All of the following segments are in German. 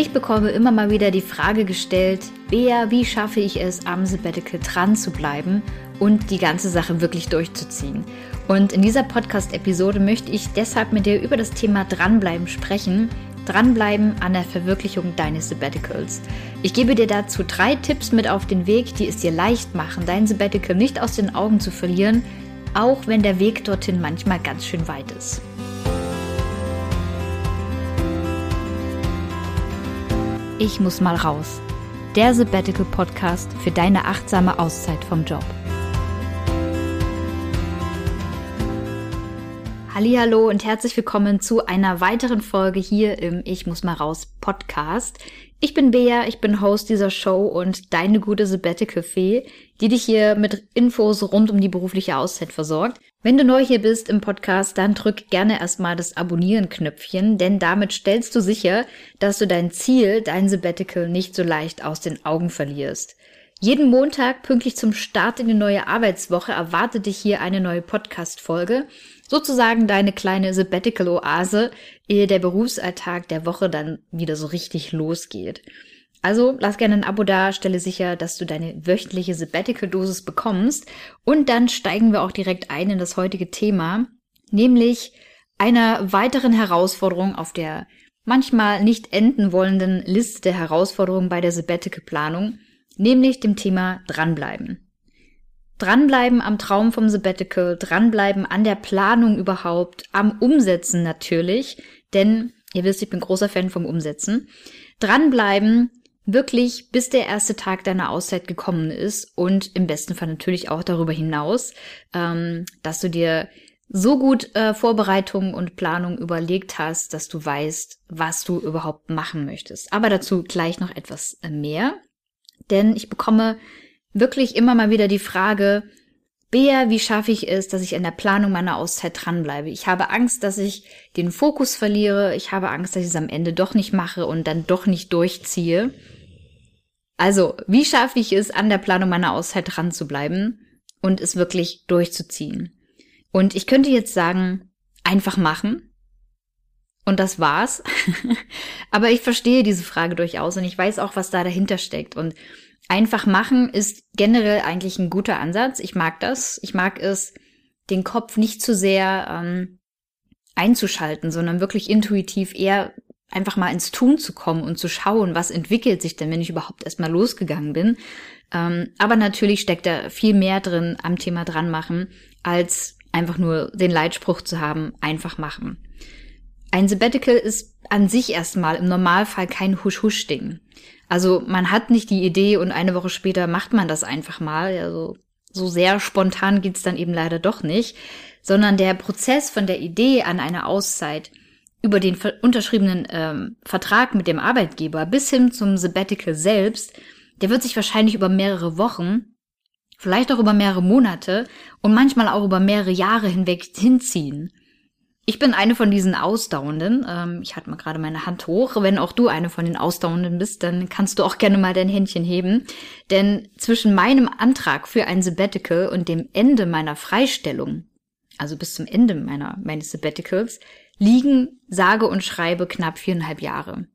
Ich bekomme immer mal wieder die Frage gestellt, Bea, wie schaffe ich es, am Sabbatical dran zu bleiben und die ganze Sache wirklich durchzuziehen? Und in dieser Podcast-Episode möchte ich deshalb mit dir über das Thema Dranbleiben sprechen. Dranbleiben an der Verwirklichung deines Sabbaticals. Ich gebe dir dazu drei Tipps mit auf den Weg, die es dir leicht machen, dein Sabbatical nicht aus den Augen zu verlieren, auch wenn der Weg dorthin manchmal ganz schön weit ist. Ich muss mal raus. Der Sabbatical Podcast für deine achtsame Auszeit vom Job. Hallo und herzlich willkommen zu einer weiteren Folge hier im Ich muss mal raus Podcast. Ich bin Bea, ich bin Host dieser Show und deine gute Sabbatical Fee, die dich hier mit Infos rund um die berufliche Auszeit versorgt. Wenn du neu hier bist im Podcast, dann drück gerne erstmal das Abonnieren-Knöpfchen, denn damit stellst du sicher, dass du dein Ziel, dein Sabbatical nicht so leicht aus den Augen verlierst. Jeden Montag pünktlich zum Start in die neue Arbeitswoche erwartet dich hier eine neue Podcast-Folge. Sozusagen deine kleine Sabbatical-Oase, ehe der Berufsalltag der Woche dann wieder so richtig losgeht. Also lass gerne ein Abo da, stelle sicher, dass du deine wöchentliche Sabbatical-Dosis bekommst. Und dann steigen wir auch direkt ein in das heutige Thema, nämlich einer weiteren Herausforderung auf der manchmal nicht enden wollenden Liste der Herausforderungen bei der Sabbatical-Planung, nämlich dem Thema Dranbleiben. Dranbleiben am Traum vom Sabbatical, dranbleiben an der Planung überhaupt, am Umsetzen natürlich, denn ihr wisst, ich bin großer Fan vom Umsetzen. Dranbleiben wirklich bis der erste Tag deiner Auszeit gekommen ist und im besten Fall natürlich auch darüber hinaus, ähm, dass du dir so gut äh, Vorbereitung und Planung überlegt hast, dass du weißt, was du überhaupt machen möchtest. Aber dazu gleich noch etwas äh, mehr, denn ich bekomme wirklich immer mal wieder die Frage, Bea, wie schaffe ich es, dass ich an der Planung meiner Auszeit dranbleibe? Ich habe Angst, dass ich den Fokus verliere. Ich habe Angst, dass ich es am Ende doch nicht mache und dann doch nicht durchziehe. Also, wie schaffe ich es, an der Planung meiner Auszeit dran zu bleiben und es wirklich durchzuziehen? Und ich könnte jetzt sagen, einfach machen. Und das war's. Aber ich verstehe diese Frage durchaus und ich weiß auch, was da dahinter steckt. Und einfach machen ist generell eigentlich ein guter Ansatz. Ich mag das. Ich mag es, den Kopf nicht zu sehr ähm, einzuschalten, sondern wirklich intuitiv eher einfach mal ins Tun zu kommen und zu schauen, was entwickelt sich denn, wenn ich überhaupt erstmal losgegangen bin. Ähm, aber natürlich steckt da viel mehr drin am Thema dran machen, als einfach nur den Leitspruch zu haben, einfach machen. Ein Sabbatical ist an sich erstmal im Normalfall kein Husch-Husch-Ding. Also man hat nicht die Idee und eine Woche später macht man das einfach mal. Also so sehr spontan geht's dann eben leider doch nicht, sondern der Prozess von der Idee an eine Auszeit über den unterschriebenen ähm, Vertrag mit dem Arbeitgeber bis hin zum Sabbatical selbst, der wird sich wahrscheinlich über mehrere Wochen, vielleicht auch über mehrere Monate und manchmal auch über mehrere Jahre hinweg hinziehen. Ich bin eine von diesen Ausdauernden. Ähm, ich halte mal gerade meine Hand hoch. Wenn auch du eine von den Ausdauernden bist, dann kannst du auch gerne mal dein Händchen heben. Denn zwischen meinem Antrag für ein Sabbatical und dem Ende meiner Freistellung, also bis zum Ende meiner, meines Sabbaticals, liegen sage und schreibe knapp viereinhalb Jahre.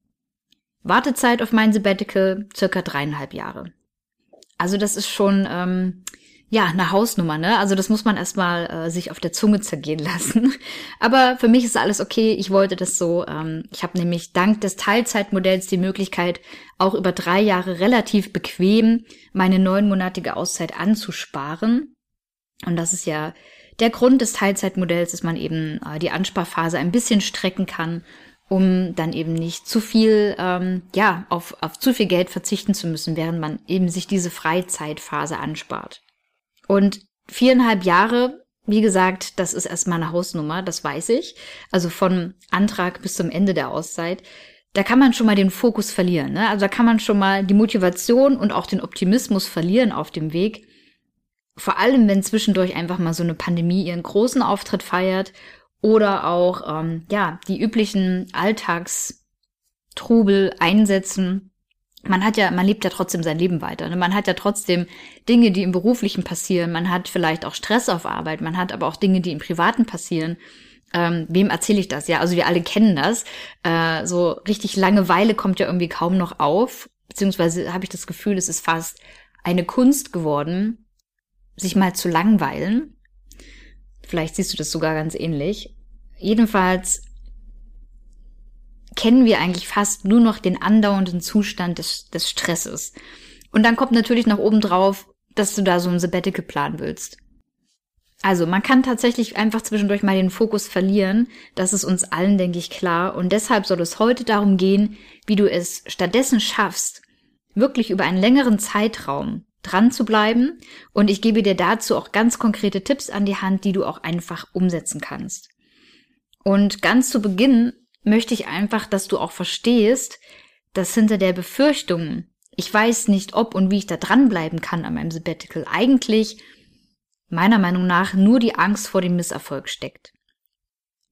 Wartezeit auf mein Sabbatical circa dreieinhalb Jahre. Also das ist schon ähm, ja eine Hausnummer, ne? Also das muss man erstmal äh, sich auf der Zunge zergehen lassen. Aber für mich ist alles okay. Ich wollte das so. Ähm, ich habe nämlich dank des Teilzeitmodells die Möglichkeit, auch über drei Jahre relativ bequem meine neunmonatige Auszeit anzusparen. Und das ist ja der Grund des Teilzeitmodells, dass man eben äh, die Ansparphase ein bisschen strecken kann, um dann eben nicht zu viel, ähm, ja, auf, auf zu viel Geld verzichten zu müssen, während man eben sich diese Freizeitphase anspart. Und viereinhalb Jahre, wie gesagt, das ist erstmal eine Hausnummer, das weiß ich. Also von Antrag bis zum Ende der Auszeit. Da kann man schon mal den Fokus verlieren. Ne? Also da kann man schon mal die Motivation und auch den Optimismus verlieren auf dem Weg vor allem, wenn zwischendurch einfach mal so eine Pandemie ihren großen Auftritt feiert oder auch ähm, ja die üblichen Alltagstrubel einsetzen. Man hat ja, man lebt ja trotzdem sein Leben weiter. Ne? Man hat ja trotzdem Dinge, die im Beruflichen passieren. Man hat vielleicht auch Stress auf Arbeit. Man hat aber auch Dinge, die im Privaten passieren. ähm, wem erzähle ich das? Ja, also wir alle kennen das. Äh, so richtig Langeweile kommt ja irgendwie kaum noch auf, beziehungsweise habe ich das Gefühl, es ist fast eine Kunst geworden, sich mal zu langweilen. Vielleicht siehst du das sogar ganz ähnlich. Jedenfalls kennen wir eigentlich fast nur noch den andauernden Zustand des, des Stresses. Und dann kommt natürlich noch oben drauf, dass du da so ein Sabbatical planen willst. Also man kann tatsächlich einfach zwischendurch mal den Fokus verlieren. Das ist uns allen, denke ich, klar. Und deshalb soll es heute darum gehen, wie du es stattdessen schaffst, wirklich über einen längeren Zeitraum dran zu bleiben. Und ich gebe dir dazu auch ganz konkrete Tipps an die Hand, die du auch einfach umsetzen kannst. Und ganz zu Beginn möchte ich einfach, dass du auch verstehst, dass hinter der Befürchtung, ich weiß nicht, ob und wie ich da dranbleiben kann an meinem Sabbatical, eigentlich meiner Meinung nach nur die Angst vor dem Misserfolg steckt.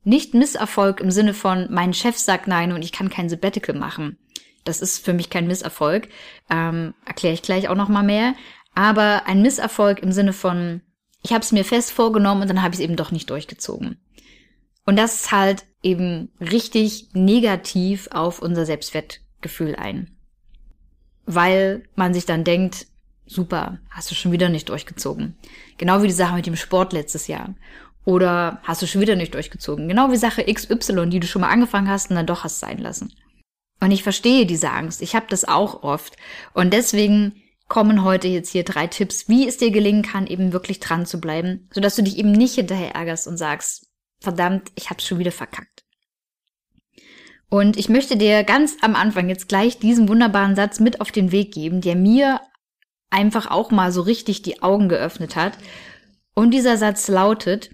Nicht Misserfolg im Sinne von, mein Chef sagt nein und ich kann kein Sabbatical machen. Das ist für mich kein Misserfolg. Ähm, Erkläre ich gleich auch noch mal mehr. Aber ein Misserfolg im Sinne von, ich habe es mir fest vorgenommen und dann habe ich es eben doch nicht durchgezogen. Und das ist halt eben richtig negativ auf unser Selbstwertgefühl ein. Weil man sich dann denkt, super, hast du schon wieder nicht durchgezogen. Genau wie die Sache mit dem Sport letztes Jahr. Oder hast du schon wieder nicht durchgezogen. Genau wie Sache XY, die du schon mal angefangen hast und dann doch hast sein lassen. Und ich verstehe diese Angst. Ich habe das auch oft. Und deswegen kommen heute jetzt hier drei Tipps, wie es dir gelingen kann, eben wirklich dran zu bleiben, sodass du dich eben nicht hinterher ärgerst und sagst, verdammt, ich hab's schon wieder verkackt. Und ich möchte dir ganz am Anfang jetzt gleich diesen wunderbaren Satz mit auf den Weg geben, der mir einfach auch mal so richtig die Augen geöffnet hat. Und dieser Satz lautet,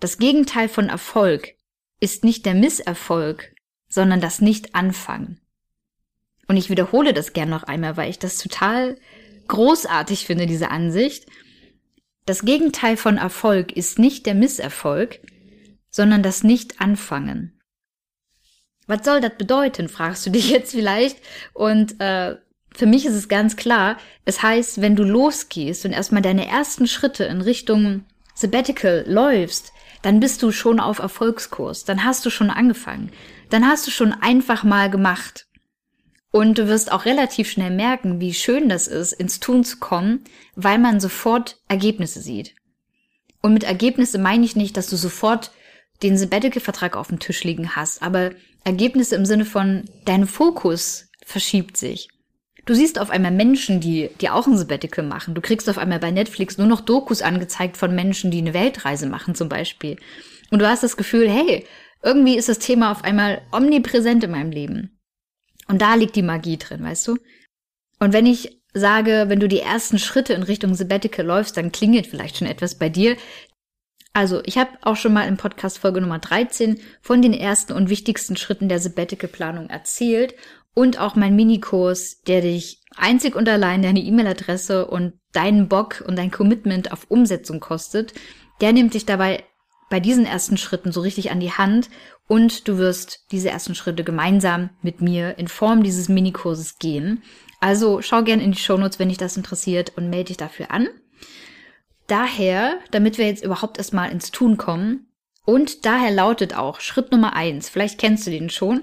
das Gegenteil von Erfolg ist nicht der Misserfolg, sondern das Nicht-Anfangen. Und ich wiederhole das gern noch einmal, weil ich das total großartig finde, diese Ansicht. Das Gegenteil von Erfolg ist nicht der Misserfolg, sondern das Nicht-Anfangen. Was soll das bedeuten, fragst du dich jetzt vielleicht. Und äh, für mich ist es ganz klar, es heißt, wenn du losgehst und erstmal deine ersten Schritte in Richtung Sabbatical läufst, dann bist du schon auf Erfolgskurs, dann hast du schon angefangen, dann hast du schon einfach mal gemacht. Und du wirst auch relativ schnell merken, wie schön das ist, ins Tun zu kommen, weil man sofort Ergebnisse sieht. Und mit Ergebnisse meine ich nicht, dass du sofort den Sabbatical-Vertrag auf dem Tisch liegen hast, aber Ergebnisse im Sinne von dein Fokus verschiebt sich. Du siehst auf einmal Menschen, die, die auch ein Sabbatical machen. Du kriegst auf einmal bei Netflix nur noch Dokus angezeigt von Menschen, die eine Weltreise machen zum Beispiel. Und du hast das Gefühl, hey, irgendwie ist das Thema auf einmal omnipräsent in meinem Leben. Und da liegt die Magie drin, weißt du? Und wenn ich sage, wenn du die ersten Schritte in Richtung Sabbatical läufst, dann klingelt vielleicht schon etwas bei dir. Also, ich habe auch schon mal im Podcast Folge Nummer 13 von den ersten und wichtigsten Schritten der Sabbatical-Planung erzählt und auch mein Minikurs, der dich einzig und allein deine E-Mail-Adresse und deinen Bock und dein Commitment auf Umsetzung kostet. Der nimmt dich dabei bei diesen ersten Schritten so richtig an die Hand und du wirst diese ersten Schritte gemeinsam mit mir in Form dieses Minikurses gehen. Also schau gern in die Shownotes, wenn dich das interessiert und melde dich dafür an. Daher, damit wir jetzt überhaupt erstmal ins Tun kommen, und daher lautet auch Schritt Nummer eins, vielleicht kennst du den schon,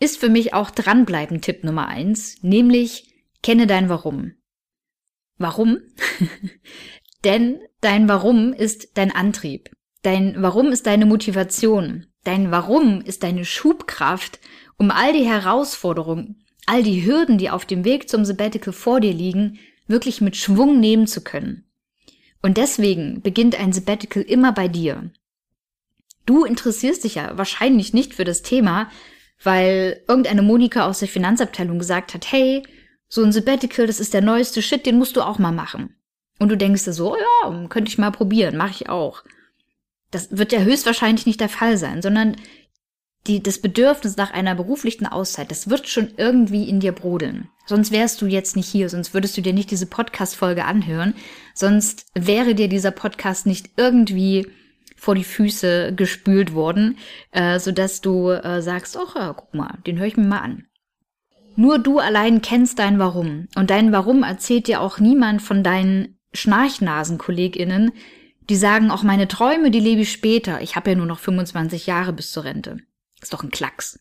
ist für mich auch dranbleiben Tipp Nummer eins, nämlich kenne dein Warum. Warum? Denn dein Warum ist dein Antrieb. Dein Warum ist deine Motivation. Dein Warum ist deine Schubkraft, um all die Herausforderungen, all die Hürden, die auf dem Weg zum Sabbatical vor dir liegen, wirklich mit Schwung nehmen zu können. Und deswegen beginnt ein Sabbatical immer bei dir. Du interessierst dich ja wahrscheinlich nicht für das Thema, weil irgendeine Monika aus der Finanzabteilung gesagt hat, hey, so ein Sabbatical, das ist der neueste Shit, den musst du auch mal machen. Und du denkst dir so, ja, könnte ich mal probieren, mache ich auch. Das wird ja höchstwahrscheinlich nicht der Fall sein, sondern die, das Bedürfnis nach einer beruflichen Auszeit, das wird schon irgendwie in dir brodeln. Sonst wärst du jetzt nicht hier, sonst würdest du dir nicht diese Podcast-Folge anhören, sonst wäre dir dieser Podcast nicht irgendwie vor die Füße gespült worden, äh, so dass du äh, sagst, ach ja, guck mal, den höre ich mir mal an. Nur du allein kennst dein Warum. Und dein Warum erzählt dir auch niemand von deinen Schnarchnasen-KollegInnen, Die sagen auch meine Träume, die lebe ich später. Ich habe ja nur noch 25 Jahre bis zur Rente. Ist doch ein Klacks.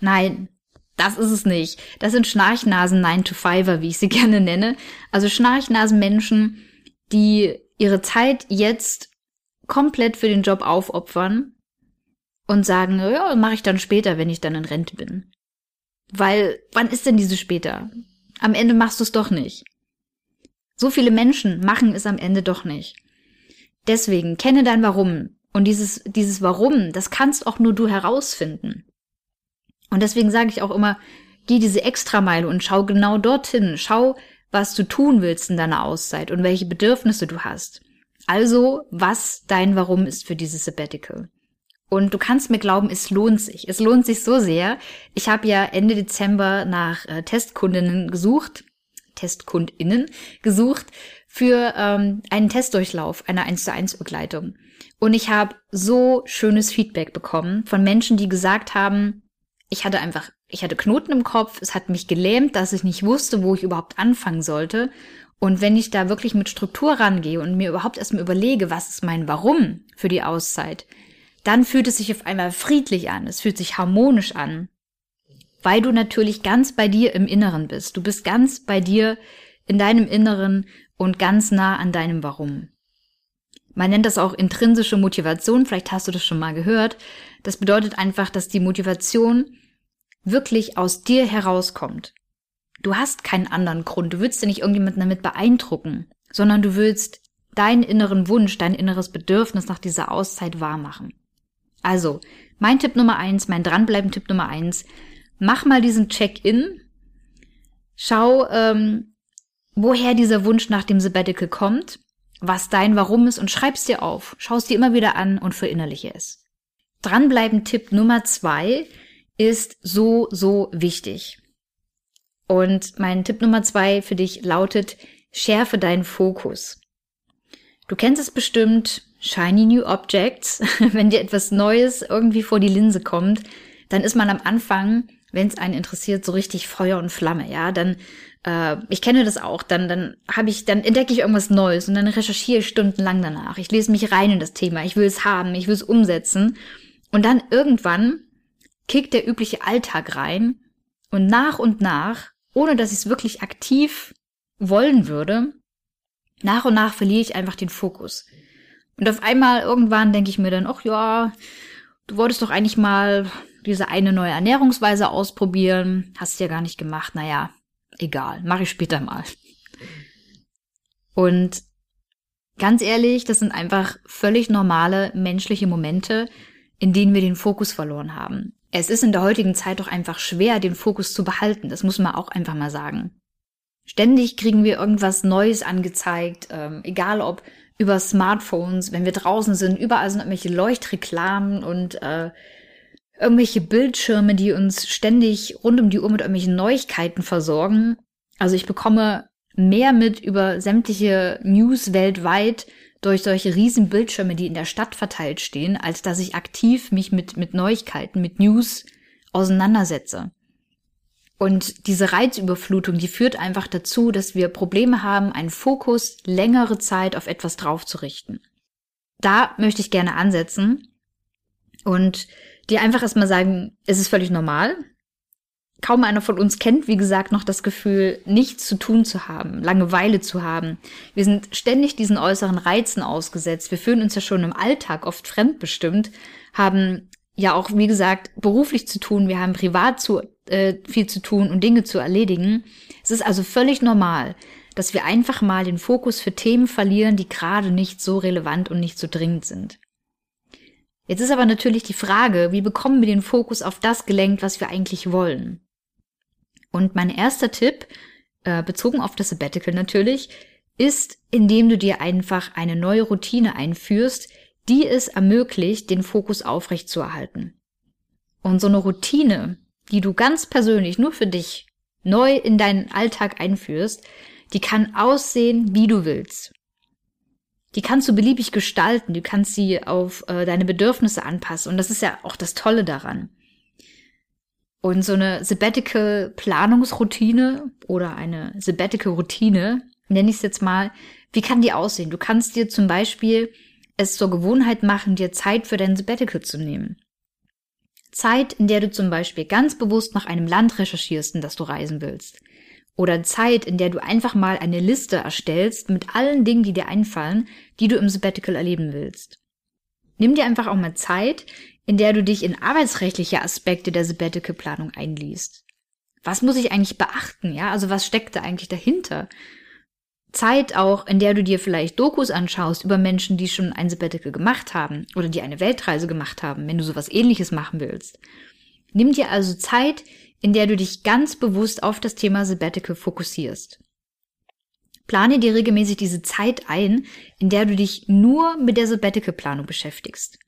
Nein, das ist es nicht. Das sind Schnarchnasen 9 to 5er, wie ich sie gerne nenne. Also Schnarchnasen Menschen, die ihre Zeit jetzt komplett für den Job aufopfern und sagen, ja, mache ich dann später, wenn ich dann in Rente bin. Weil, wann ist denn diese später? Am Ende machst du es doch nicht. So viele Menschen machen es am Ende doch nicht. Deswegen kenne dein Warum. Und dieses, dieses Warum, das kannst auch nur du herausfinden. Und deswegen sage ich auch immer, geh diese Extrameile und schau genau dorthin. Schau, was du tun willst in deiner Auszeit und welche Bedürfnisse du hast. Also, was dein Warum ist für dieses Sabbatical. Und du kannst mir glauben, es lohnt sich. Es lohnt sich so sehr. Ich habe ja Ende Dezember nach äh, Testkundinnen gesucht, Testkundinnen gesucht für ähm, einen Testdurchlauf einer 1 zu 1 Begleitung. Und ich habe so schönes Feedback bekommen von Menschen, die gesagt haben, ich hatte einfach, ich hatte Knoten im Kopf, es hat mich gelähmt, dass ich nicht wusste, wo ich überhaupt anfangen sollte. Und wenn ich da wirklich mit Struktur rangehe und mir überhaupt erstmal überlege, was ist mein Warum für die Auszeit, dann fühlt es sich auf einmal friedlich an, es fühlt sich harmonisch an, weil du natürlich ganz bei dir im Inneren bist. Du bist ganz bei dir in deinem Inneren und ganz nah an deinem Warum. Man nennt das auch intrinsische Motivation, vielleicht hast du das schon mal gehört. Das bedeutet einfach, dass die Motivation wirklich aus dir herauskommt. Du hast keinen anderen Grund, du willst ja nicht irgendjemanden damit beeindrucken, sondern du willst deinen inneren Wunsch, dein inneres Bedürfnis nach dieser Auszeit wahrmachen. Also, mein Tipp Nummer eins, mein Dranbleiben-Tipp Nummer eins, mach mal diesen Check-in, schau, ähm, woher dieser Wunsch nach dem Sabbatical kommt, was dein Warum ist und schreib's dir auf, schaust dir immer wieder an und verinnerliche es. Dranbleiben-Tipp Nummer zwei ist so, so wichtig. Und mein Tipp Nummer zwei für dich lautet, schärfe deinen Fokus. Du kennst es bestimmt, Shiny New Objects, wenn dir etwas Neues irgendwie vor die Linse kommt, dann ist man am Anfang, wenn es einen interessiert, so richtig Feuer und Flamme, ja, dann äh, ich kenne das auch, dann dann habe ich dann entdecke ich irgendwas Neues und dann recherchiere ich stundenlang danach. Ich lese mich rein in das Thema, ich will es haben, ich will es umsetzen und dann irgendwann kickt der übliche Alltag rein und nach und nach, ohne dass ich es wirklich aktiv wollen würde, nach und nach verliere ich einfach den Fokus. Und auf einmal irgendwann denke ich mir dann, ach ja, du wolltest doch eigentlich mal diese eine neue Ernährungsweise ausprobieren, hast du ja gar nicht gemacht. Naja, egal, mache ich später mal. Und ganz ehrlich, das sind einfach völlig normale menschliche Momente, in denen wir den Fokus verloren haben. Es ist in der heutigen Zeit doch einfach schwer, den Fokus zu behalten. Das muss man auch einfach mal sagen. Ständig kriegen wir irgendwas Neues angezeigt, ähm, egal ob über Smartphones, wenn wir draußen sind, überall sind irgendwelche Leuchtreklamen und äh, irgendwelche Bildschirme, die uns ständig rund um die Uhr mit irgendwelchen Neuigkeiten versorgen. Also ich bekomme mehr mit über sämtliche News weltweit durch solche riesen Bildschirme, die in der Stadt verteilt stehen, als dass ich aktiv mich mit, mit Neuigkeiten, mit News auseinandersetze. Und diese Reizüberflutung, die führt einfach dazu, dass wir Probleme haben, einen Fokus längere Zeit auf etwas draufzurichten. Da möchte ich gerne ansetzen und dir einfach erstmal sagen, es ist völlig normal. Kaum einer von uns kennt, wie gesagt, noch das Gefühl, nichts zu tun zu haben, Langeweile zu haben. Wir sind ständig diesen äußeren Reizen ausgesetzt. Wir fühlen uns ja schon im Alltag oft fremdbestimmt, haben ja auch, wie gesagt, beruflich zu tun, wir haben privat zu, äh, viel zu tun und Dinge zu erledigen. Es ist also völlig normal, dass wir einfach mal den Fokus für Themen verlieren, die gerade nicht so relevant und nicht so dringend sind. Jetzt ist aber natürlich die Frage, wie bekommen wir den Fokus auf das gelenkt, was wir eigentlich wollen? Und mein erster Tipp, äh, bezogen auf das Sabbatical natürlich, ist, indem du dir einfach eine neue Routine einführst, die es ermöglicht, den Fokus aufrecht zu erhalten. Und so eine Routine, die du ganz persönlich nur für dich neu in deinen Alltag einführst, die kann aussehen, wie du willst. Die kannst du beliebig gestalten, du kannst sie auf äh, deine Bedürfnisse anpassen und das ist ja auch das Tolle daran. Und so eine Sabbatical Planungsroutine oder eine Sabbatical Routine nenne ich es jetzt mal, wie kann die aussehen? Du kannst dir zum Beispiel es zur Gewohnheit machen, dir Zeit für dein Sabbatical zu nehmen. Zeit, in der du zum Beispiel ganz bewusst nach einem Land recherchierst, in das du reisen willst. Oder Zeit, in der du einfach mal eine Liste erstellst mit allen Dingen, die dir einfallen, die du im Sabbatical erleben willst. Nimm dir einfach auch mal Zeit, in der du dich in arbeitsrechtliche Aspekte der Sabbatical-Planung einliest. Was muss ich eigentlich beachten? Ja, also was steckt da eigentlich dahinter? Zeit auch, in der du dir vielleicht Dokus anschaust über Menschen, die schon ein Sabbatical gemacht haben oder die eine Weltreise gemacht haben, wenn du sowas ähnliches machen willst. Nimm dir also Zeit, in der du dich ganz bewusst auf das Thema Sabbatical fokussierst. Plane dir regelmäßig diese Zeit ein, in der du dich nur mit der Sabbatical-Planung beschäftigst.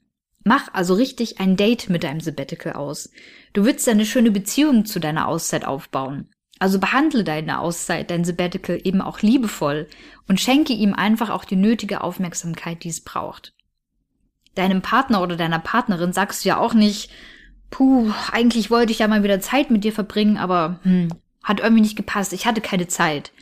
Mach also richtig ein Date mit deinem Sabbatical aus. Du willst eine schöne Beziehung zu deiner Auszeit aufbauen. Also behandle deine Auszeit, dein Sabbatical eben auch liebevoll und schenke ihm einfach auch die nötige Aufmerksamkeit, die es braucht. Deinem Partner oder deiner Partnerin sagst du ja auch nicht, puh, eigentlich wollte ich ja mal wieder Zeit mit dir verbringen, aber hm, hat irgendwie nicht gepasst, ich hatte keine Zeit.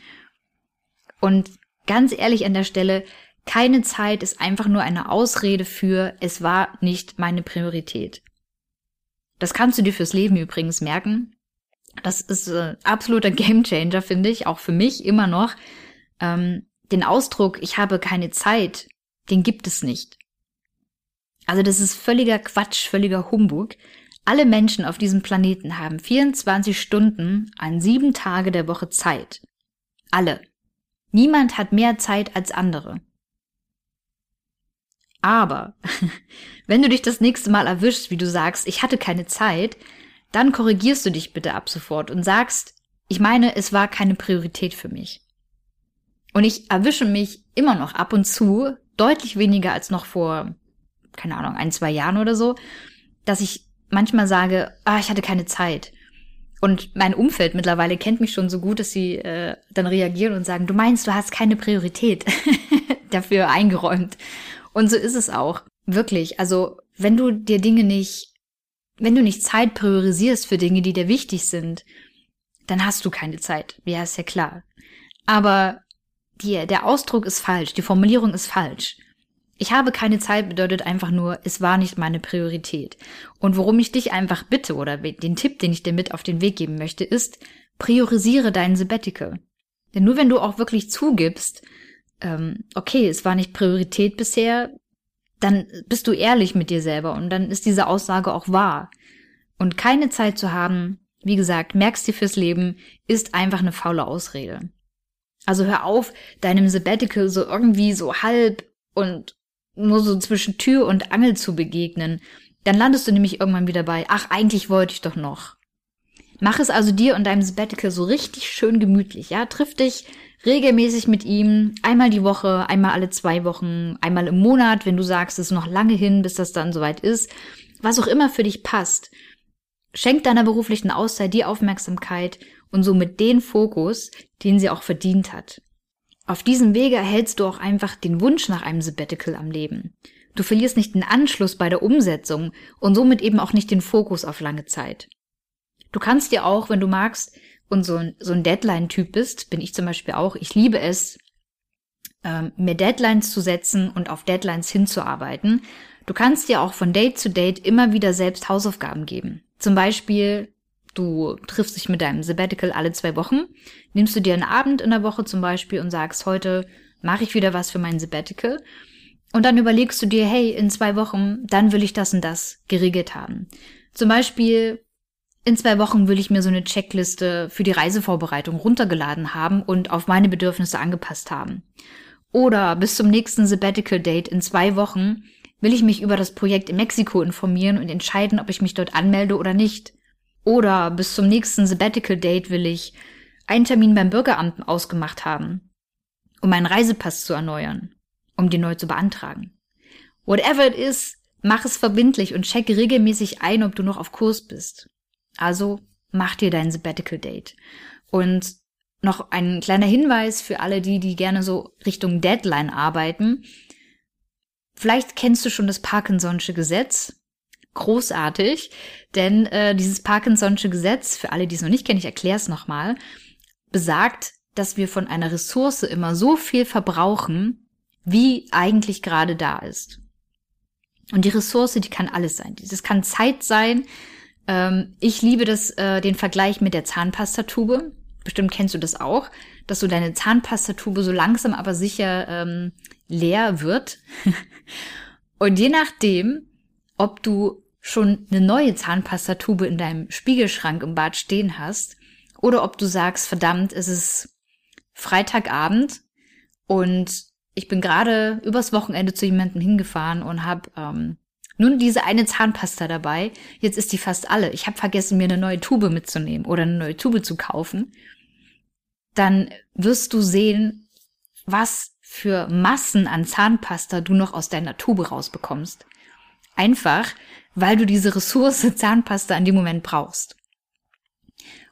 Und ganz ehrlich an der Stelle, keine Zeit ist einfach nur eine Ausrede für, es war nicht meine Priorität. Das kannst du dir fürs Leben übrigens merken. Das ist äh, absoluter Gamechanger, finde ich, auch für mich immer noch. Ähm, den Ausdruck, ich habe keine Zeit, den gibt es nicht. Also das ist völliger Quatsch, völliger Humbug. Alle Menschen auf diesem Planeten haben 24 Stunden an sieben Tage der Woche Zeit. Alle. Niemand hat mehr Zeit als andere. Aber wenn du dich das nächste Mal erwischst, wie du sagst, ich hatte keine Zeit, dann korrigierst du dich bitte ab sofort und sagst, ich meine, es war keine Priorität für mich. Und ich erwische mich immer noch ab und zu, deutlich weniger als noch vor, keine Ahnung, ein, zwei Jahren oder so, dass ich manchmal sage, ah, ich hatte keine Zeit. Und mein Umfeld mittlerweile kennt mich schon so gut, dass sie äh, dann reagieren und sagen, du meinst, du hast keine Priorität dafür eingeräumt. Und so ist es auch. Wirklich. Also, wenn du dir Dinge nicht wenn du nicht Zeit priorisierst für Dinge, die dir wichtig sind, dann hast du keine Zeit. Ja, ist ja klar. Aber die, der Ausdruck ist falsch, die Formulierung ist falsch. Ich habe keine Zeit bedeutet einfach nur, es war nicht meine Priorität. Und worum ich dich einfach bitte oder den Tipp, den ich dir mit auf den Weg geben möchte, ist, priorisiere deinen Sabbatical. Denn nur wenn du auch wirklich zugibst, ähm, okay, es war nicht Priorität bisher, dann bist du ehrlich mit dir selber und dann ist diese Aussage auch wahr. Und keine Zeit zu haben, wie gesagt, merkst dir fürs Leben, ist einfach eine faule Ausrede. Also hör auf, deinem Sabbatical so irgendwie so halb und nur so zwischen Tür und Angel zu begegnen. Dann landest du nämlich irgendwann wieder bei, ach, eigentlich wollte ich doch noch. Mach es also dir und deinem Sabbatical so richtig schön gemütlich, ja? Triff dich regelmäßig mit ihm, einmal die Woche, einmal alle zwei Wochen, einmal im Monat, wenn du sagst, es ist noch lange hin, bis das dann soweit ist, was auch immer für dich passt. Schenk deiner beruflichen Auszeit die Aufmerksamkeit und somit den Fokus, den sie auch verdient hat. Auf diesem Wege erhältst du auch einfach den Wunsch nach einem Sabbatical am Leben. Du verlierst nicht den Anschluss bei der Umsetzung und somit eben auch nicht den Fokus auf lange Zeit. Du kannst dir auch, wenn du magst, und so ein, so ein Deadline-Typ bist, bin ich zum Beispiel auch, ich liebe es, ähm, mir Deadlines zu setzen und auf Deadlines hinzuarbeiten. Du kannst dir auch von Date zu Date immer wieder selbst Hausaufgaben geben. Zum Beispiel, du triffst dich mit deinem Sabbatical alle zwei Wochen, nimmst du dir einen Abend in der Woche zum Beispiel und sagst, heute mache ich wieder was für mein Sabbatical. Und dann überlegst du dir, hey, in zwei Wochen, dann will ich das und das geregelt haben. Zum Beispiel in zwei Wochen will ich mir so eine Checkliste für die Reisevorbereitung runtergeladen haben und auf meine Bedürfnisse angepasst haben. Oder bis zum nächsten Sabbatical Date in zwei Wochen will ich mich über das Projekt in Mexiko informieren und entscheiden, ob ich mich dort anmelde oder nicht. Oder bis zum nächsten Sabbatical Date will ich einen Termin beim Bürgeramt ausgemacht haben, um meinen Reisepass zu erneuern, um den neu zu beantragen. Whatever it is, mach es verbindlich und check regelmäßig ein, ob du noch auf Kurs bist. Also mach dir dein Sabbatical Date. Und noch ein kleiner Hinweis für alle die, die gerne so Richtung Deadline arbeiten. Vielleicht kennst du schon das Parkinson'sche Gesetz. Großartig, denn äh, dieses Parkinson'sche Gesetz, für alle, die es noch nicht kennen, ich erkläre es nochmal, besagt, dass wir von einer Ressource immer so viel verbrauchen, wie eigentlich gerade da ist. Und die Ressource, die kann alles sein. Das kann Zeit sein. Ähm, ich liebe das, äh, den Vergleich mit der Zahnpastatube. Bestimmt kennst du das auch, dass so deine Zahnpastatube so langsam aber sicher ähm, leer wird. Und je nachdem, ob du schon eine neue Zahnpastatube in deinem Spiegelschrank im Bad stehen hast oder ob du sagst, verdammt, es ist Freitagabend und ich bin gerade übers Wochenende zu jemandem hingefahren und habe ähm, nun diese eine Zahnpasta dabei. Jetzt ist die fast alle. Ich habe vergessen, mir eine neue Tube mitzunehmen oder eine neue Tube zu kaufen. Dann wirst du sehen, was für Massen an Zahnpasta du noch aus deiner Tube rausbekommst. Einfach, weil du diese Ressource Zahnpasta an dem Moment brauchst.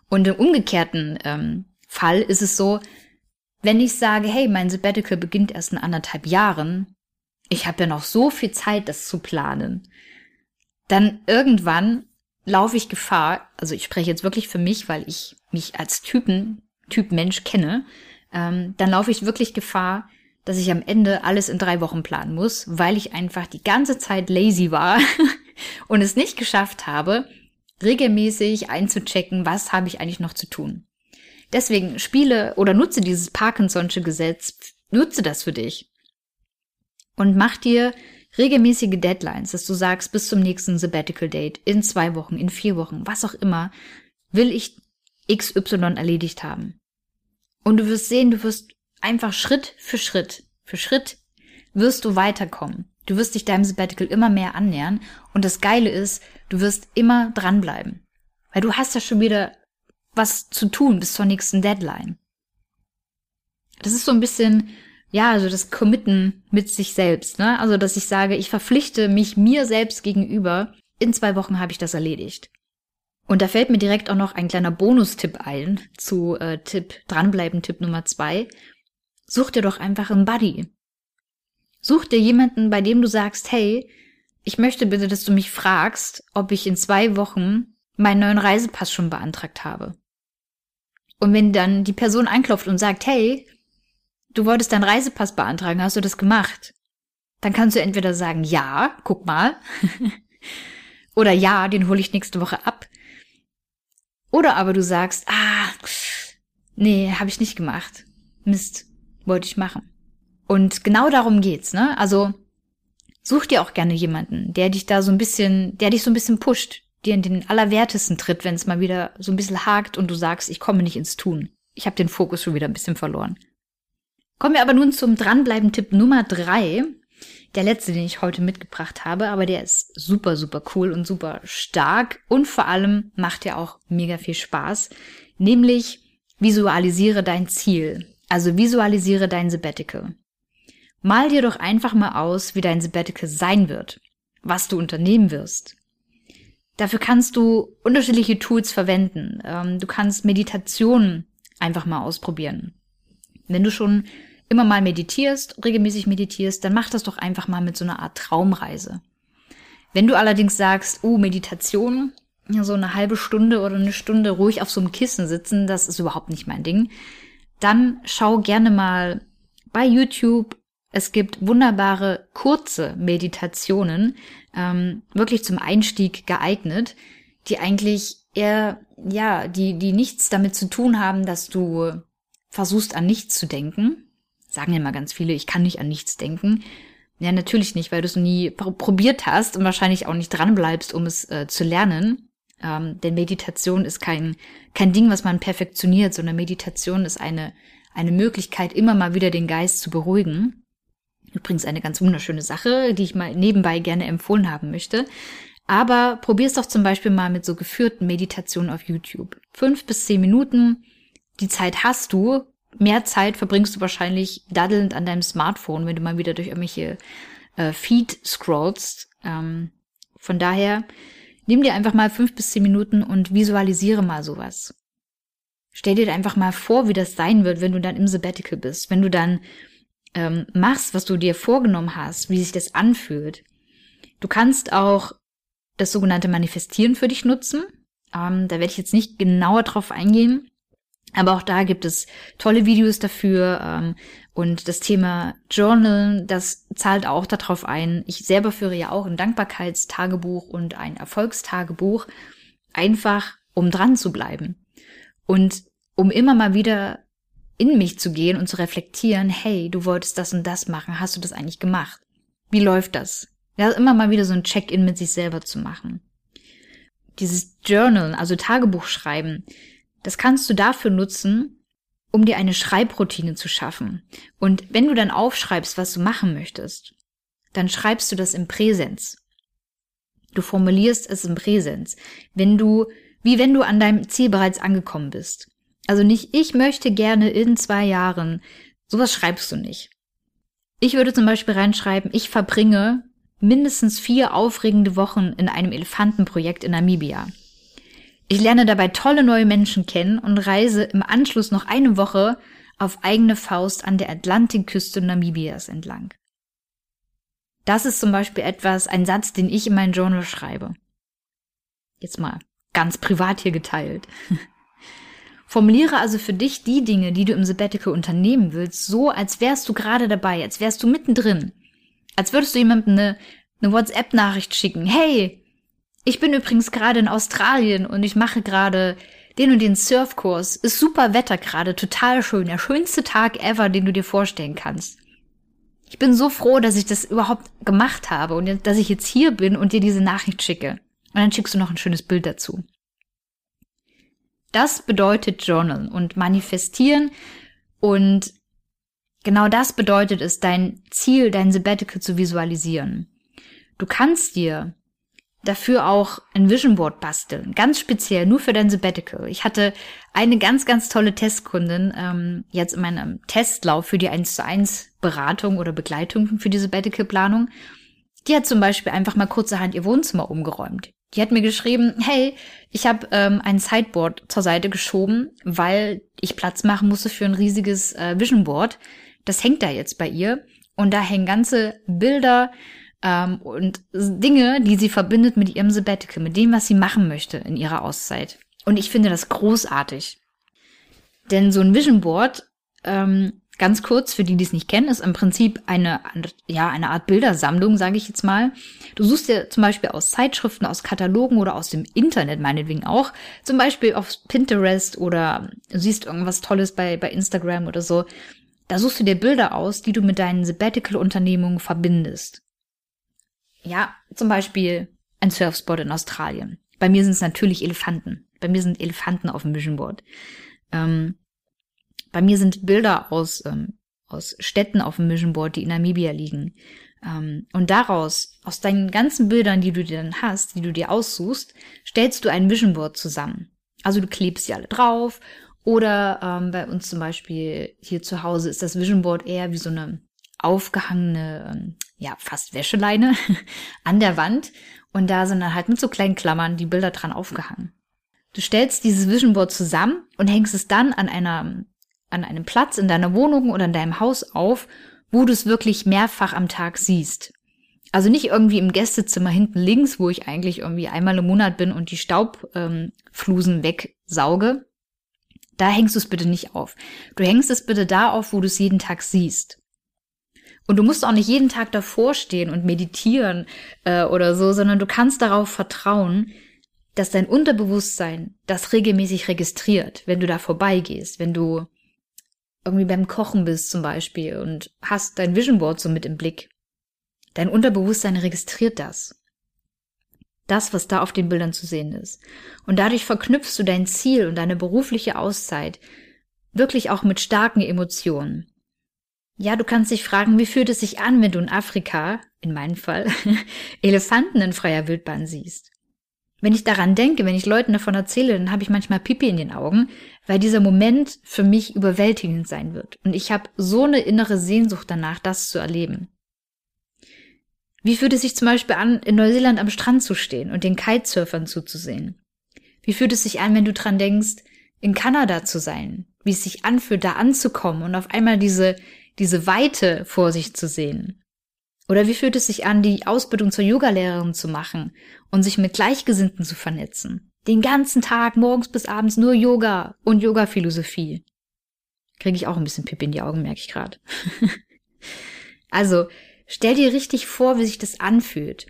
Und im umgekehrten ähm, Fall ist es so, wenn ich sage, hey, mein Sabbatical beginnt erst in anderthalb Jahren, ich habe ja noch so viel Zeit, das zu planen, dann irgendwann laufe ich Gefahr, also ich spreche jetzt wirklich für mich, weil ich mich als Typen, Typ Mensch kenne, ähm, dann laufe ich wirklich Gefahr, dass ich am Ende alles in drei Wochen planen muss, weil ich einfach die ganze Zeit lazy war und es nicht geschafft habe, regelmäßig einzuchecken, was habe ich eigentlich noch zu tun. Deswegen spiele oder nutze dieses Parkinson'sche Gesetz, nutze das für dich. Und mach dir regelmäßige Deadlines, dass du sagst, bis zum nächsten Sabbatical Date, in zwei Wochen, in vier Wochen, was auch immer, will ich XY erledigt haben. Und du wirst sehen, du wirst einfach Schritt für Schritt, für Schritt wirst du weiterkommen. Du wirst dich deinem Sabbatical immer mehr annähern. Und das Geile ist, du wirst immer dranbleiben. Weil du hast ja schon wieder was zu tun bis zur nächsten Deadline. Das ist so ein bisschen, ja, also das Committen mit sich selbst, ne? Also, dass ich sage, ich verpflichte mich mir selbst gegenüber. In zwei Wochen habe ich das erledigt. Und da fällt mir direkt auch noch ein kleiner Bonustipp ein zu äh, Tipp, dranbleiben, Tipp Nummer zwei. Such dir doch einfach einen Buddy. Such dir jemanden, bei dem du sagst, hey, ich möchte bitte, dass du mich fragst, ob ich in zwei Wochen meinen neuen Reisepass schon beantragt habe. Und wenn dann die Person anklopft und sagt, hey, du wolltest deinen Reisepass beantragen, hast du das gemacht? Dann kannst du entweder sagen, ja, guck mal. Oder ja, den hole ich nächste Woche ab. Oder aber du sagst, ah, nee, habe ich nicht gemacht. Mist, wollte ich machen. Und genau darum geht's, ne? Also such dir auch gerne jemanden, der dich da so ein bisschen, der dich so ein bisschen pusht, dir in den Allerwertesten tritt, wenn es mal wieder so ein bisschen hakt und du sagst, ich komme nicht ins Tun. Ich habe den Fokus schon wieder ein bisschen verloren. Kommen wir aber nun zum Dranbleiben-Tipp Nummer drei. Der letzte, den ich heute mitgebracht habe, aber der ist super, super cool und super stark und vor allem macht ja auch mega viel Spaß. Nämlich visualisiere dein Ziel. Also visualisiere dein Sabbatical. Mal dir doch einfach mal aus, wie dein Sabbatical sein wird, was du unternehmen wirst, Dafür kannst du unterschiedliche Tools verwenden. Ähm, du kannst Meditationen einfach mal ausprobieren. Wenn du schon immer mal meditierst, regelmäßig meditierst, dann mach das doch einfach mal mit so einer Art Traumreise. Wenn du allerdings sagst, oh, Meditation, so eine halbe Stunde oder eine Stunde ruhig auf so einem Kissen sitzen, das ist überhaupt nicht mein Ding, dann schau gerne mal bei YouTube es gibt wunderbare kurze Meditationen, ähm, wirklich zum Einstieg geeignet, die eigentlich eher, ja, die, die nichts damit zu tun haben, dass du versuchst an nichts zu denken. Sagen immer ganz viele, ich kann nicht an nichts denken. Ja, natürlich nicht, weil du es nie pr probiert hast und wahrscheinlich auch nicht dran bleibst, um es äh, zu lernen. Ähm, denn Meditation ist kein, kein Ding, was man perfektioniert, sondern Meditation ist eine, eine Möglichkeit, immer mal wieder den Geist zu beruhigen. Übrigens eine ganz wunderschöne Sache, die ich mal nebenbei gerne empfohlen haben möchte. Aber probier's doch zum Beispiel mal mit so geführten Meditationen auf YouTube. Fünf bis zehn Minuten. Die Zeit hast du. Mehr Zeit verbringst du wahrscheinlich daddelnd an deinem Smartphone, wenn du mal wieder durch irgendwelche äh, Feed scrollst. Ähm, von daher, nimm dir einfach mal fünf bis zehn Minuten und visualisiere mal sowas. Stell dir einfach mal vor, wie das sein wird, wenn du dann im Sabbatical bist, wenn du dann ähm, machst, was du dir vorgenommen hast, wie sich das anfühlt. Du kannst auch das sogenannte Manifestieren für dich nutzen. Ähm, da werde ich jetzt nicht genauer drauf eingehen. Aber auch da gibt es tolle Videos dafür. Ähm, und das Thema Journal, das zahlt auch darauf ein. Ich selber führe ja auch ein Dankbarkeitstagebuch und ein Erfolgstagebuch, einfach um dran zu bleiben. Und um immer mal wieder in mich zu gehen und zu reflektieren, hey, du wolltest das und das machen, hast du das eigentlich gemacht? Wie läuft das? Ja, immer mal wieder so ein Check-in mit sich selber zu machen. Dieses Journal, also Tagebuch schreiben, das kannst du dafür nutzen, um dir eine Schreibroutine zu schaffen. Und wenn du dann aufschreibst, was du machen möchtest, dann schreibst du das im Präsens. Du formulierst es im Präsens. Wenn du, wie wenn du an deinem Ziel bereits angekommen bist. Also nicht, ich möchte gerne in zwei Jahren. Sowas schreibst du nicht. Ich würde zum Beispiel reinschreiben, ich verbringe mindestens vier aufregende Wochen in einem Elefantenprojekt in Namibia. Ich lerne dabei tolle neue Menschen kennen und reise im Anschluss noch eine Woche auf eigene Faust an der Atlantikküste Namibias entlang. Das ist zum Beispiel etwas, ein Satz, den ich in mein Journal schreibe. Jetzt mal ganz privat hier geteilt. Formuliere also für dich die Dinge, die du im Sabbatical unternehmen willst, so, als wärst du gerade dabei, als wärst du mittendrin. Als würdest du jemandem eine, eine WhatsApp-Nachricht schicken. Hey, ich bin übrigens gerade in Australien und ich mache gerade den und den Surfkurs. Ist super Wetter gerade, total schön. Der schönste Tag ever, den du dir vorstellen kannst. Ich bin so froh, dass ich das überhaupt gemacht habe und dass ich jetzt hier bin und dir diese Nachricht schicke. Und dann schickst du noch ein schönes Bild dazu. Das bedeutet Journal und manifestieren und genau das bedeutet es, dein Ziel, dein Sabbatical zu visualisieren. Du kannst dir dafür auch ein Vision Board basteln, ganz speziell nur für dein Sabbatical. Ich hatte eine ganz, ganz tolle Testkundin ähm, jetzt in meinem Testlauf für die 1 zu 1 Beratung oder Begleitung für die Sabbatical-Planung. Die hat zum Beispiel einfach mal kurzerhand ihr Wohnzimmer umgeräumt. Die hat mir geschrieben, hey, ich habe ähm, ein Sideboard zur Seite geschoben, weil ich Platz machen musste für ein riesiges äh, Vision Board. Das hängt da jetzt bei ihr. Und da hängen ganze Bilder ähm, und Dinge, die sie verbindet mit ihrem Sabbatical, mit dem, was sie machen möchte in ihrer Auszeit. Und ich finde das großartig. Denn so ein Vision Board ähm, Ganz kurz, für die, die es nicht kennen, ist im Prinzip eine, ja, eine Art Bildersammlung, sage ich jetzt mal. Du suchst dir zum Beispiel aus Zeitschriften, aus Katalogen oder aus dem Internet meinetwegen auch, zum Beispiel auf Pinterest oder siehst irgendwas Tolles bei, bei Instagram oder so. Da suchst du dir Bilder aus, die du mit deinen Sabbatical-Unternehmungen verbindest. Ja, zum Beispiel ein Surfspot in Australien. Bei mir sind es natürlich Elefanten. Bei mir sind Elefanten auf dem Vision Board. Ähm, bei mir sind Bilder aus, ähm, aus Städten auf dem Vision Board, die in Namibia liegen. Ähm, und daraus, aus deinen ganzen Bildern, die du dir dann hast, die du dir aussuchst, stellst du ein Vision Board zusammen. Also du klebst sie alle drauf. Oder ähm, bei uns zum Beispiel hier zu Hause ist das Vision Board eher wie so eine aufgehangene, ähm, ja, fast Wäscheleine an der Wand. Und da sind dann halt mit so kleinen Klammern die Bilder dran aufgehangen. Du stellst dieses Vision Board zusammen und hängst es dann an einer an einem Platz in deiner Wohnung oder in deinem Haus auf, wo du es wirklich mehrfach am Tag siehst. Also nicht irgendwie im Gästezimmer hinten links, wo ich eigentlich irgendwie einmal im Monat bin und die Staubflusen ähm, wegsauge. Da hängst du es bitte nicht auf. Du hängst es bitte da auf, wo du es jeden Tag siehst. Und du musst auch nicht jeden Tag davor stehen und meditieren äh, oder so, sondern du kannst darauf vertrauen, dass dein Unterbewusstsein das regelmäßig registriert, wenn du da vorbeigehst, wenn du irgendwie beim Kochen bist zum Beispiel und hast dein Vision Board so mit im Blick. Dein Unterbewusstsein registriert das. Das, was da auf den Bildern zu sehen ist. Und dadurch verknüpfst du dein Ziel und deine berufliche Auszeit wirklich auch mit starken Emotionen. Ja, du kannst dich fragen, wie fühlt es sich an, wenn du in Afrika, in meinem Fall, Elefanten in freier Wildbahn siehst? Wenn ich daran denke, wenn ich Leuten davon erzähle, dann habe ich manchmal Pipi in den Augen, weil dieser Moment für mich überwältigend sein wird. Und ich habe so eine innere Sehnsucht danach, das zu erleben. Wie fühlt es sich zum Beispiel an, in Neuseeland am Strand zu stehen und den Kitesurfern zuzusehen? Wie fühlt es sich an, wenn du dran denkst, in Kanada zu sein? Wie es sich anfühlt, da anzukommen und auf einmal diese, diese Weite vor sich zu sehen? Oder wie fühlt es sich an, die Ausbildung zur Yogalehrerin zu machen und sich mit Gleichgesinnten zu vernetzen? Den ganzen Tag, morgens bis abends nur Yoga und Yoga-Philosophie. Kriege ich auch ein bisschen Pipi in die Augen, merke ich gerade. also, stell dir richtig vor, wie sich das anfühlt.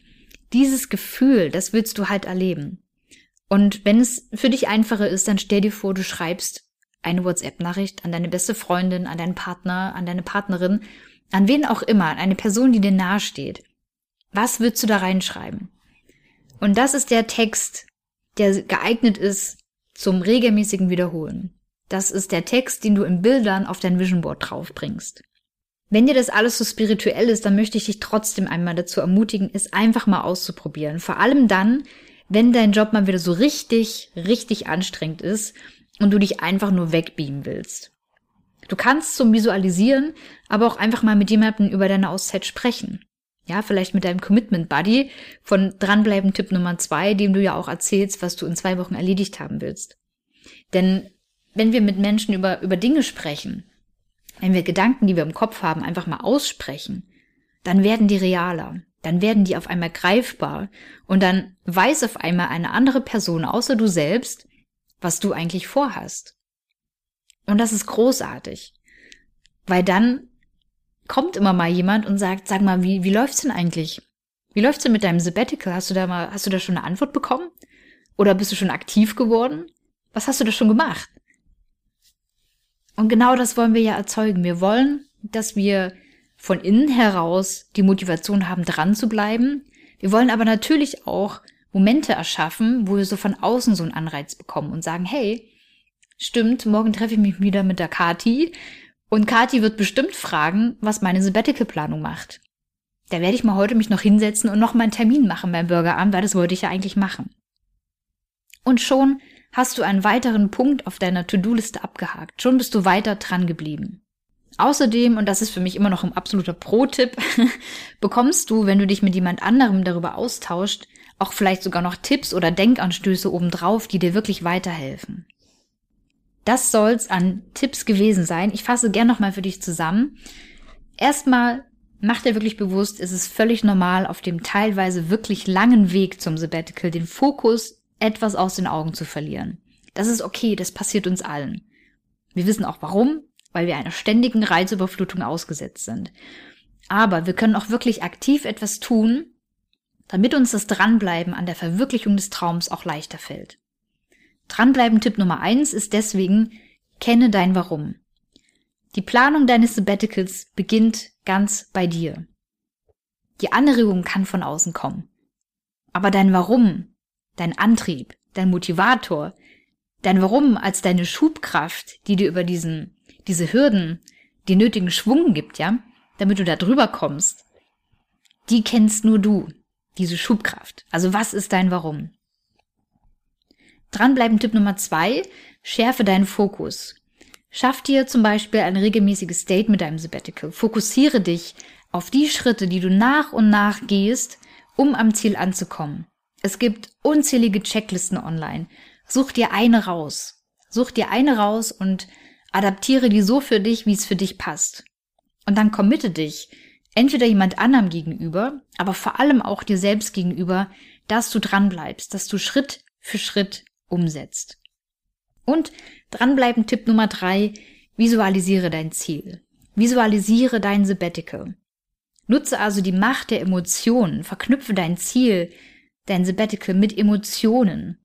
Dieses Gefühl, das willst du halt erleben. Und wenn es für dich einfacher ist, dann stell dir vor, du schreibst eine WhatsApp-Nachricht an deine beste Freundin, an deinen Partner, an deine Partnerin, an wen auch immer, an eine Person, die dir nahesteht. Was würdest du da reinschreiben? Und das ist der Text, der geeignet ist zum regelmäßigen Wiederholen. Das ist der Text, den du in Bildern auf dein Vision Board draufbringst. Wenn dir das alles so spirituell ist, dann möchte ich dich trotzdem einmal dazu ermutigen, es einfach mal auszuprobieren. Vor allem dann, wenn dein Job mal wieder so richtig, richtig anstrengend ist und du dich einfach nur wegbeamen willst. Du kannst zum Visualisieren aber auch einfach mal mit jemandem über deine Auszeit sprechen. Ja, vielleicht mit deinem Commitment Buddy von dranbleiben Tipp Nummer zwei, dem du ja auch erzählst, was du in zwei Wochen erledigt haben willst. Denn wenn wir mit Menschen über, über Dinge sprechen, wenn wir Gedanken, die wir im Kopf haben, einfach mal aussprechen, dann werden die realer. Dann werden die auf einmal greifbar und dann weiß auf einmal eine andere Person außer du selbst, was du eigentlich vorhast. Und das ist großartig, weil dann kommt immer mal jemand und sagt, sag mal, wie, wie läuft's denn eigentlich? Wie läuft's denn mit deinem Sabbatical? Hast du da mal, hast du da schon eine Antwort bekommen? Oder bist du schon aktiv geworden? Was hast du da schon gemacht? Und genau das wollen wir ja erzeugen. Wir wollen, dass wir von innen heraus die Motivation haben, dran zu bleiben. Wir wollen aber natürlich auch Momente erschaffen, wo wir so von außen so einen Anreiz bekommen und sagen, hey, stimmt, morgen treffe ich mich wieder mit der Kati und Kati wird bestimmt fragen, was meine Sabbatical-Planung macht. Da werde ich mal heute mich noch hinsetzen und noch mal einen Termin machen beim Bürgeramt, weil das wollte ich ja eigentlich machen. Und schon hast du einen weiteren Punkt auf deiner To-Do-Liste abgehakt. Schon bist du weiter dran geblieben. Außerdem, und das ist für mich immer noch ein absoluter Pro-Tipp, bekommst du, wenn du dich mit jemand anderem darüber austauscht, auch vielleicht sogar noch Tipps oder Denkanstöße obendrauf, die dir wirklich weiterhelfen. Das soll's an Tipps gewesen sein. Ich fasse gern nochmal für dich zusammen. Erstmal mach dir wirklich bewusst, es ist völlig normal, auf dem teilweise wirklich langen Weg zum Sabbatical den Fokus etwas aus den Augen zu verlieren. Das ist okay, das passiert uns allen. Wir wissen auch warum, weil wir einer ständigen Reizüberflutung ausgesetzt sind. Aber wir können auch wirklich aktiv etwas tun, damit uns das Dranbleiben an der Verwirklichung des Traums auch leichter fällt. Dranbleiben Tipp Nummer eins ist deswegen, kenne dein Warum. Die Planung deines Sabbaticals beginnt ganz bei dir. Die Anregung kann von außen kommen. Aber dein Warum, dein Antrieb, dein Motivator, dein Warum als deine Schubkraft, die dir über diesen, diese Hürden den nötigen Schwung gibt, ja, damit du da drüber kommst, die kennst nur du, diese Schubkraft. Also was ist dein Warum? Dranbleiben Tipp Nummer zwei, schärfe deinen Fokus. Schaff dir zum Beispiel ein regelmäßiges Date mit deinem Sabbatical. Fokussiere dich auf die Schritte, die du nach und nach gehst, um am Ziel anzukommen. Es gibt unzählige Checklisten online. Such dir eine raus. Such dir eine raus und adaptiere die so für dich, wie es für dich passt. Und dann committe dich, entweder jemand anderem gegenüber, aber vor allem auch dir selbst gegenüber, dass du dranbleibst, dass du Schritt für Schritt umsetzt. Und dranbleiben Tipp Nummer drei, visualisiere dein Ziel. Visualisiere dein Sabbatical. Nutze also die Macht der Emotionen, verknüpfe dein Ziel, dein Sabbatical mit Emotionen.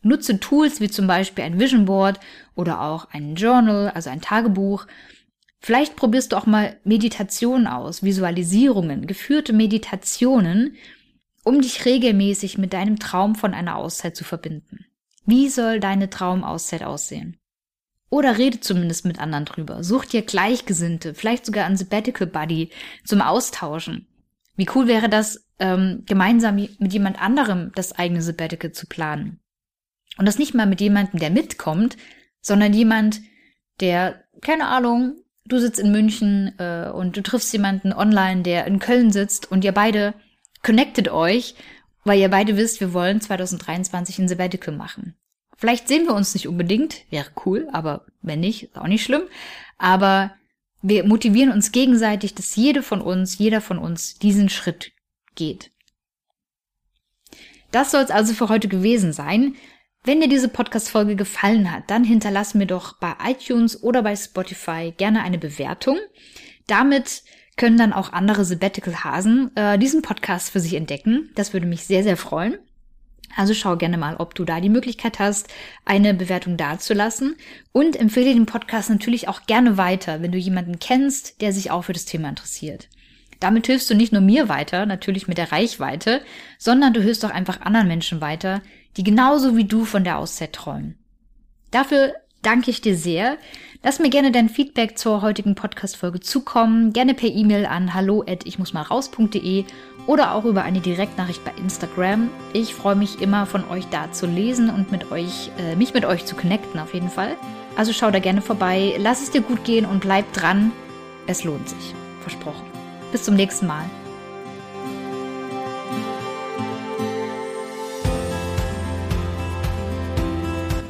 Nutze Tools wie zum Beispiel ein Vision Board oder auch ein Journal, also ein Tagebuch. Vielleicht probierst du auch mal Meditationen aus, Visualisierungen, geführte Meditationen, um dich regelmäßig mit deinem Traum von einer Auszeit zu verbinden. Wie soll deine Traumauszeit aussehen? Oder rede zumindest mit anderen drüber. Such dir Gleichgesinnte, vielleicht sogar ein Sabbatical Buddy zum Austauschen. Wie cool wäre das, ähm, gemeinsam mit jemand anderem das eigene Sabbatical zu planen? Und das nicht mal mit jemandem, der mitkommt, sondern jemand, der, keine Ahnung, du sitzt in München äh, und du triffst jemanden online, der in Köln sitzt und ihr beide connectet euch, weil ihr beide wisst, wir wollen 2023 ein Sabbatical machen. Vielleicht sehen wir uns nicht unbedingt, wäre cool, aber wenn nicht, ist auch nicht schlimm. Aber wir motivieren uns gegenseitig, dass jede von uns, jeder von uns diesen Schritt geht. Das soll es also für heute gewesen sein. Wenn dir diese Podcast-Folge gefallen hat, dann hinterlass mir doch bei iTunes oder bei Spotify gerne eine Bewertung. Damit können dann auch andere Sabbatical-Hasen äh, diesen Podcast für sich entdecken. Das würde mich sehr, sehr freuen. Also schau gerne mal, ob du da die Möglichkeit hast, eine Bewertung dazulassen und empfehle den Podcast natürlich auch gerne weiter, wenn du jemanden kennst, der sich auch für das Thema interessiert. Damit hilfst du nicht nur mir weiter, natürlich mit der Reichweite, sondern du hilfst auch einfach anderen Menschen weiter, die genauso wie du von der Auszeit träumen. Dafür danke ich dir sehr. Lass mir gerne dein Feedback zur heutigen Podcast-Folge zukommen. Gerne per E-Mail an hallo at ich muss mal raus.de oder auch über eine Direktnachricht bei Instagram. Ich freue mich immer von euch da zu lesen und mit euch, äh, mich mit euch zu connecten auf jeden Fall. Also schau da gerne vorbei. Lass es dir gut gehen und bleib dran. Es lohnt sich. Versprochen. Bis zum nächsten Mal.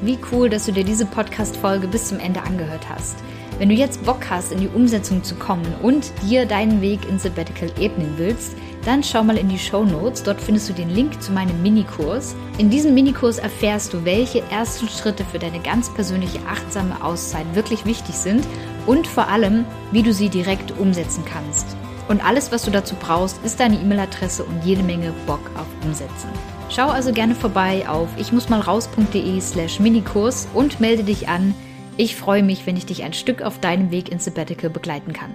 Wie cool, dass du dir diese Podcast-Folge bis zum Ende angehört hast. Wenn du jetzt Bock hast, in die Umsetzung zu kommen und dir deinen Weg ins Sabbatical ebnen willst, dann schau mal in die Show Notes. Dort findest du den Link zu meinem Minikurs. In diesem Minikurs erfährst du, welche ersten Schritte für deine ganz persönliche achtsame Auszeit wirklich wichtig sind und vor allem, wie du sie direkt umsetzen kannst. Und alles, was du dazu brauchst, ist deine E-Mail-Adresse und jede Menge Bock auf Umsetzen. Schau also gerne vorbei auf ichmussmalraus.de slash Minikurs und melde dich an. Ich freue mich, wenn ich dich ein Stück auf deinem Weg ins Sabbatical begleiten kann.